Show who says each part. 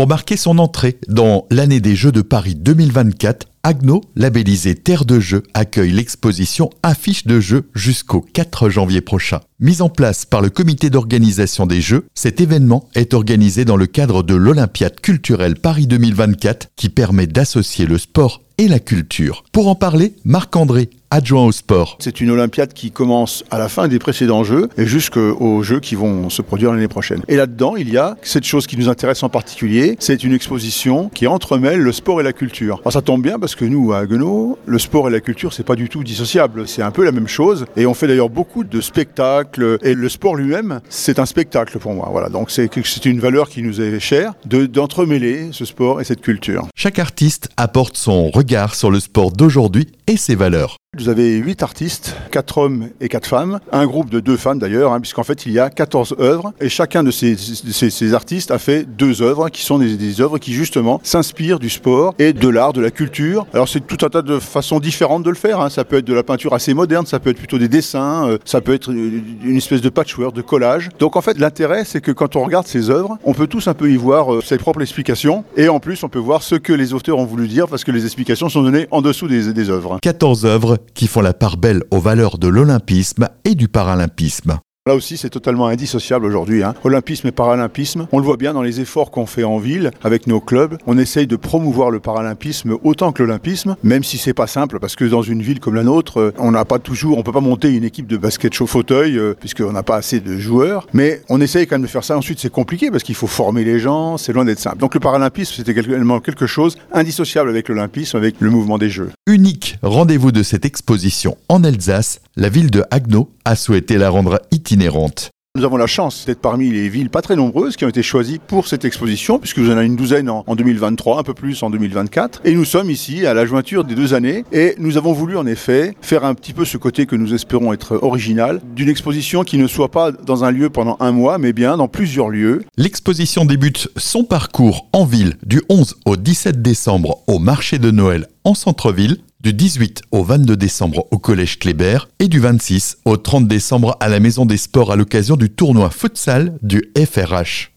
Speaker 1: Pour marquer son entrée dans l'année des Jeux de Paris 2024, Agno, labellisé Terre de Jeux, accueille l'exposition Affiche de Jeux jusqu'au 4 janvier prochain. Mise en place par le comité d'organisation des Jeux, cet événement est organisé dans le cadre de l'Olympiade culturelle Paris 2024 qui permet d'associer le sport et la culture. Pour en parler, Marc-André, adjoint au sport.
Speaker 2: C'est une Olympiade qui commence à la fin des précédents Jeux et jusqu'aux Jeux qui vont se produire l'année prochaine. Et là-dedans, il y a cette chose qui nous intéresse en particulier, c'est une exposition qui entremêle le sport et la culture. Ça tombe bien parce que nous, à Haguenau, le sport et la culture, c'est pas du tout dissociable. C'est un peu la même chose et on fait d'ailleurs beaucoup de spectacles et le sport lui-même, c'est un spectacle pour moi. Voilà, donc c'est une valeur qui nous est chère d'entremêler ce sport et cette culture.
Speaker 1: Chaque artiste apporte son regard sur le sport d'aujourd'hui et ses valeurs.
Speaker 2: Vous avez huit artistes, quatre hommes et quatre femmes, un groupe de deux femmes d'ailleurs, hein, puisqu'en fait il y a 14 œuvres, et chacun de ces, artistes a fait deux œuvres qui sont des, œuvres qui justement s'inspirent du sport et de l'art, de la culture. Alors c'est tout un tas de façons différentes de le faire, hein. ça peut être de la peinture assez moderne, ça peut être plutôt des dessins, euh, ça peut être une espèce de patchwork, de collage. Donc en fait l'intérêt c'est que quand on regarde ces œuvres, on peut tous un peu y voir euh, ses propres explications, et en plus on peut voir ce que les auteurs ont voulu dire, parce que les explications sont données en dessous des, des œuvres.
Speaker 1: 14 œuvres qui font la part belle aux valeurs de l'olympisme et du paralympisme.
Speaker 2: Là aussi, c'est totalement indissociable aujourd'hui. Hein. Olympisme et paralympisme, on le voit bien dans les efforts qu'on fait en ville avec nos clubs. On essaye de promouvoir le paralympisme autant que l'olympisme, même si c'est pas simple parce que dans une ville comme la nôtre, euh, on n'a pas toujours, on peut pas monter une équipe de basket chaud fauteuil euh, puisqu'on n'a pas assez de joueurs. Mais on essaye quand même de faire ça. Ensuite, c'est compliqué parce qu'il faut former les gens. C'est loin d'être simple. Donc le paralympisme, c'était également quelque chose indissociable avec l'olympisme, avec le mouvement des Jeux.
Speaker 1: Unique rendez-vous de cette exposition en Alsace, la ville de Haguenau a souhaité la rendre itinérante.
Speaker 2: Nous avons la chance d'être parmi les villes pas très nombreuses qui ont été choisies pour cette exposition, puisque vous en avez une douzaine en, 2023, un peu plus en 2024. Et nous sommes ici à la jointure des deux années. Et nous avons voulu en effet faire un petit peu ce côté que nous espérons être original, d'une exposition qui ne soit pas dans un lieu pendant un mois, mais bien dans plusieurs lieux.
Speaker 1: L'exposition débute son parcours en ville du 11 au 17 décembre au marché de Noël en centre-ville du 18 au 22 décembre au Collège Kléber et du 26 au 30 décembre à la Maison des Sports à l'occasion du tournoi futsal du FRH.